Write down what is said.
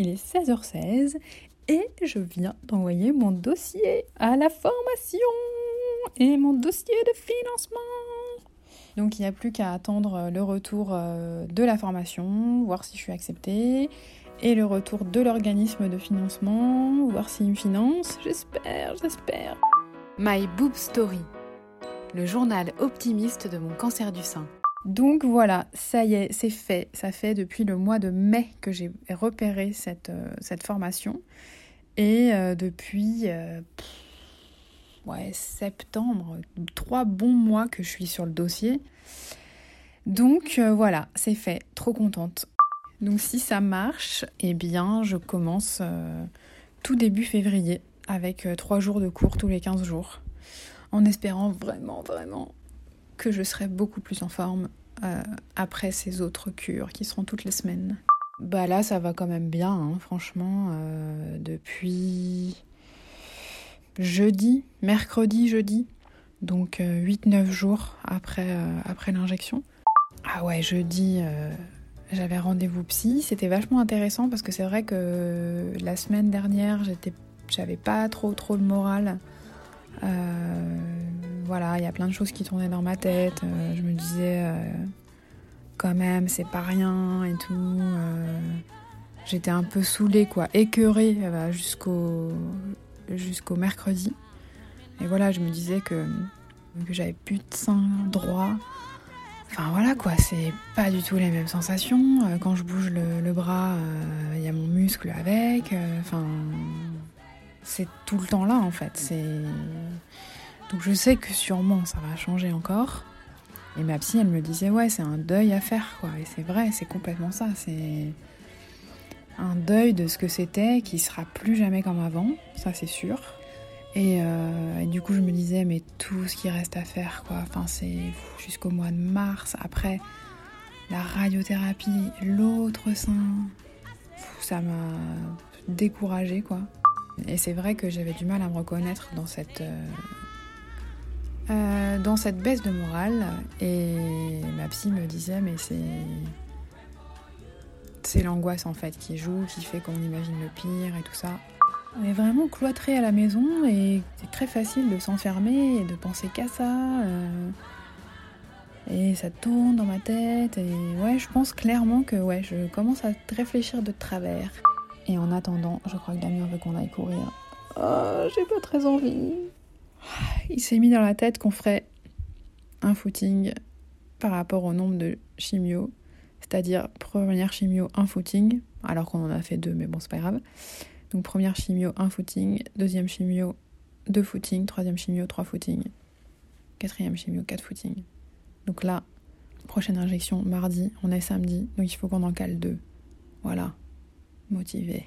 il est 16h16 et je viens d'envoyer mon dossier à la formation et mon dossier de financement. Donc il n'y a plus qu'à attendre le retour euh, de la formation, voir si je suis acceptée, et le retour de l'organisme de financement, voir s'il me finance. J'espère, j'espère. My Boob Story, le journal optimiste de mon cancer du sein. Donc voilà, ça y est, c'est fait. Ça fait depuis le mois de mai que j'ai repéré cette, euh, formation. Et euh, depuis euh, ouais, septembre, trois bons mois que je suis sur le dossier. Donc voilà, c'est fait. Trop contente. Donc si ça marche, eh bien je commence tout début février avec trois jours de cours tous les 15 jours. En espérant vraiment, vraiment que je serai beaucoup plus en forme euh, après ces autres cures qui seront toutes les semaines. Bah là, ça va quand même bien, hein, franchement. Euh, depuis jeudi, mercredi, jeudi, donc 8-9 euh, jours après, après l'injection. Ah ouais, jeudi, j'avais rendez-vous psy. C'était vachement intéressant parce que c'est vrai que la semaine dernière, j'avais pas trop trop le moral. Voilà, il y a plein de choses qui tournaient dans ma tête. je me disais, quand même, c'est pas rien et tout. Euh, j'étais un peu saoulée, quoi, écœurée euh, jusqu'au jusqu'au mercredi. Et voilà, je me disais que, que j'avais plus de sein droit. Enfin voilà quoi, c'est pas du tout les mêmes sensations. Euh, quand je bouge le, bras, il y a mon muscle avec. Enfin, c'est tout le temps là en fait. C'est donc je sais que sûrement ça va changer encore. Et ma psy, elle me disait, ouais, c'est un deuil à faire, quoi. Et c'est vrai, c'est complètement ça. C'est un deuil de ce que c'était, qui sera plus jamais comme avant, ça c'est sûr. Euh, et, du coup, je me disais, mais tout ce qui reste à faire, quoi. Enfin, c'est jusqu'au mois de mars. Après, la radiothérapie, l'autre sein. Ça m'a découragée, quoi. Et c'est vrai que j'avais du mal à me reconnaître dans cette, euh, euh, dans cette baisse de morale. Et ma psy me disait, mais c'est. C'est l'angoisse en fait qui joue, qui fait qu'on imagine le pire et tout ça. On est vraiment cloîtré à la maison et c'est très facile de s'enfermer et de penser qu'à ça. Euh, et ça tourne dans ma tête. Et ouais, je pense clairement que ouais, je commence à réfléchir de travers. Et en attendant, je crois que Damien veut qu'on aille courir. Oh, j'ai pas très envie il s'est mis dans la tête qu'on ferait un footing par rapport au nombre de chimio, c'est-à-dire première chimio, un footing, alors qu'on en a fait deux, mais bon, c'est pas grave. Donc première chimio, un footing, deuxième chimio, deux footings, troisième chimio, trois footings, quatrième chimio, quatre footings. Donc là, prochaine injection mardi, on est samedi, donc il faut qu'on en cale deux. Voilà, motivé.